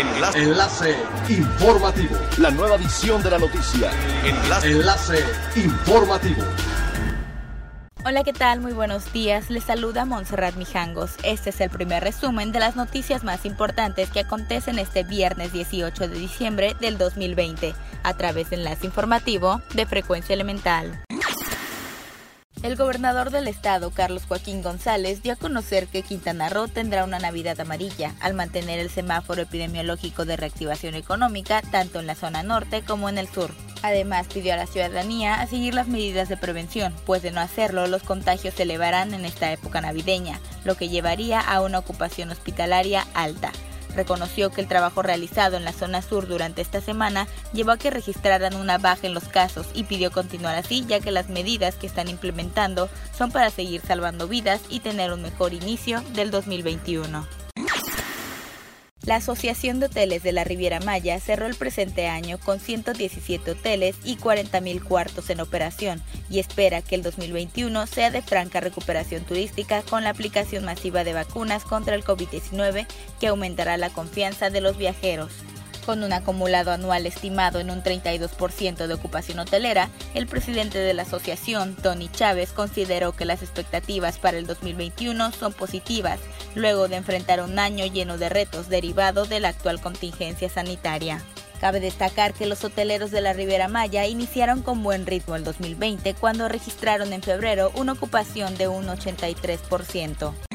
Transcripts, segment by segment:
Enlace. Enlace informativo. La nueva edición de la noticia. Enlace. Enlace informativo. Hola, ¿qué tal? Muy buenos días. Les saluda Montserrat Mijangos. Este es el primer resumen de las noticias más importantes que acontecen este viernes 18 de diciembre del 2020 a través de Enlace Informativo de Frecuencia Elemental. El gobernador del estado, Carlos Joaquín González, dio a conocer que Quintana Roo tendrá una Navidad amarilla al mantener el semáforo epidemiológico de reactivación económica tanto en la zona norte como en el sur. Además, pidió a la ciudadanía a seguir las medidas de prevención, pues de no hacerlo, los contagios se elevarán en esta época navideña, lo que llevaría a una ocupación hospitalaria alta. Reconoció que el trabajo realizado en la zona sur durante esta semana llevó a que registraran una baja en los casos y pidió continuar así ya que las medidas que están implementando son para seguir salvando vidas y tener un mejor inicio del 2021. La Asociación de Hoteles de la Riviera Maya cerró el presente año con 117 hoteles y 40.000 cuartos en operación y espera que el 2021 sea de franca recuperación turística con la aplicación masiva de vacunas contra el COVID-19 que aumentará la confianza de los viajeros. Con un acumulado anual estimado en un 32% de ocupación hotelera, el presidente de la asociación, Tony Chávez, consideró que las expectativas para el 2021 son positivas, luego de enfrentar un año lleno de retos derivados de la actual contingencia sanitaria. Cabe destacar que los hoteleros de la Riviera Maya iniciaron con buen ritmo el 2020 cuando registraron en febrero una ocupación de un 83%.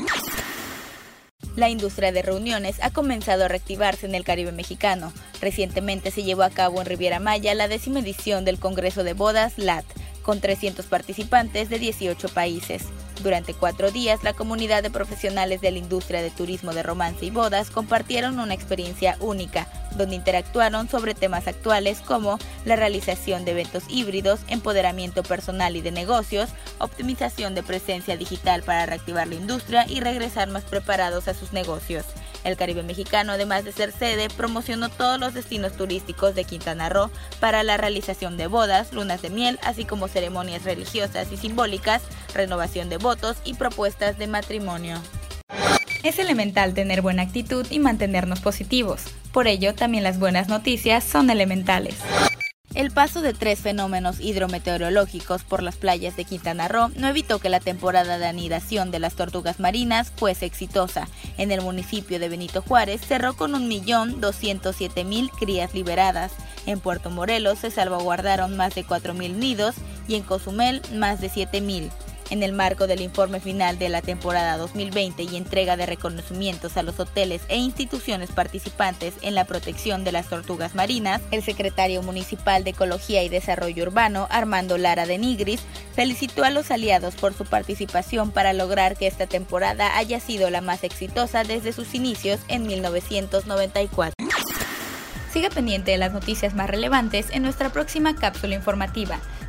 La industria de reuniones ha comenzado a reactivarse en el Caribe mexicano. Recientemente se llevó a cabo en Riviera Maya la décima edición del Congreso de Bodas LAT, con 300 participantes de 18 países. Durante cuatro días, la comunidad de profesionales de la industria de turismo de romance y bodas compartieron una experiencia única, donde interactuaron sobre temas actuales como la realización de eventos híbridos, empoderamiento personal y de negocios, optimización de presencia digital para reactivar la industria y regresar más preparados a sus negocios. El Caribe mexicano, además de ser sede, promocionó todos los destinos turísticos de Quintana Roo para la realización de bodas, lunas de miel, así como ceremonias religiosas y simbólicas, renovación de votos y propuestas de matrimonio. Es elemental tener buena actitud y mantenernos positivos. Por ello, también las buenas noticias son elementales. El paso de tres fenómenos hidrometeorológicos por las playas de Quintana Roo no evitó que la temporada de anidación de las tortugas marinas fuese exitosa. En el municipio de Benito Juárez cerró con 1.207.000 crías liberadas. En Puerto Morelos se salvaguardaron más de 4.000 nidos y en Cozumel más de 7.000. En el marco del informe final de la temporada 2020 y entrega de reconocimientos a los hoteles e instituciones participantes en la protección de las tortugas marinas, el secretario municipal de Ecología y Desarrollo Urbano, Armando Lara de Nigris, felicitó a los aliados por su participación para lograr que esta temporada haya sido la más exitosa desde sus inicios en 1994. Siga pendiente de las noticias más relevantes en nuestra próxima cápsula informativa.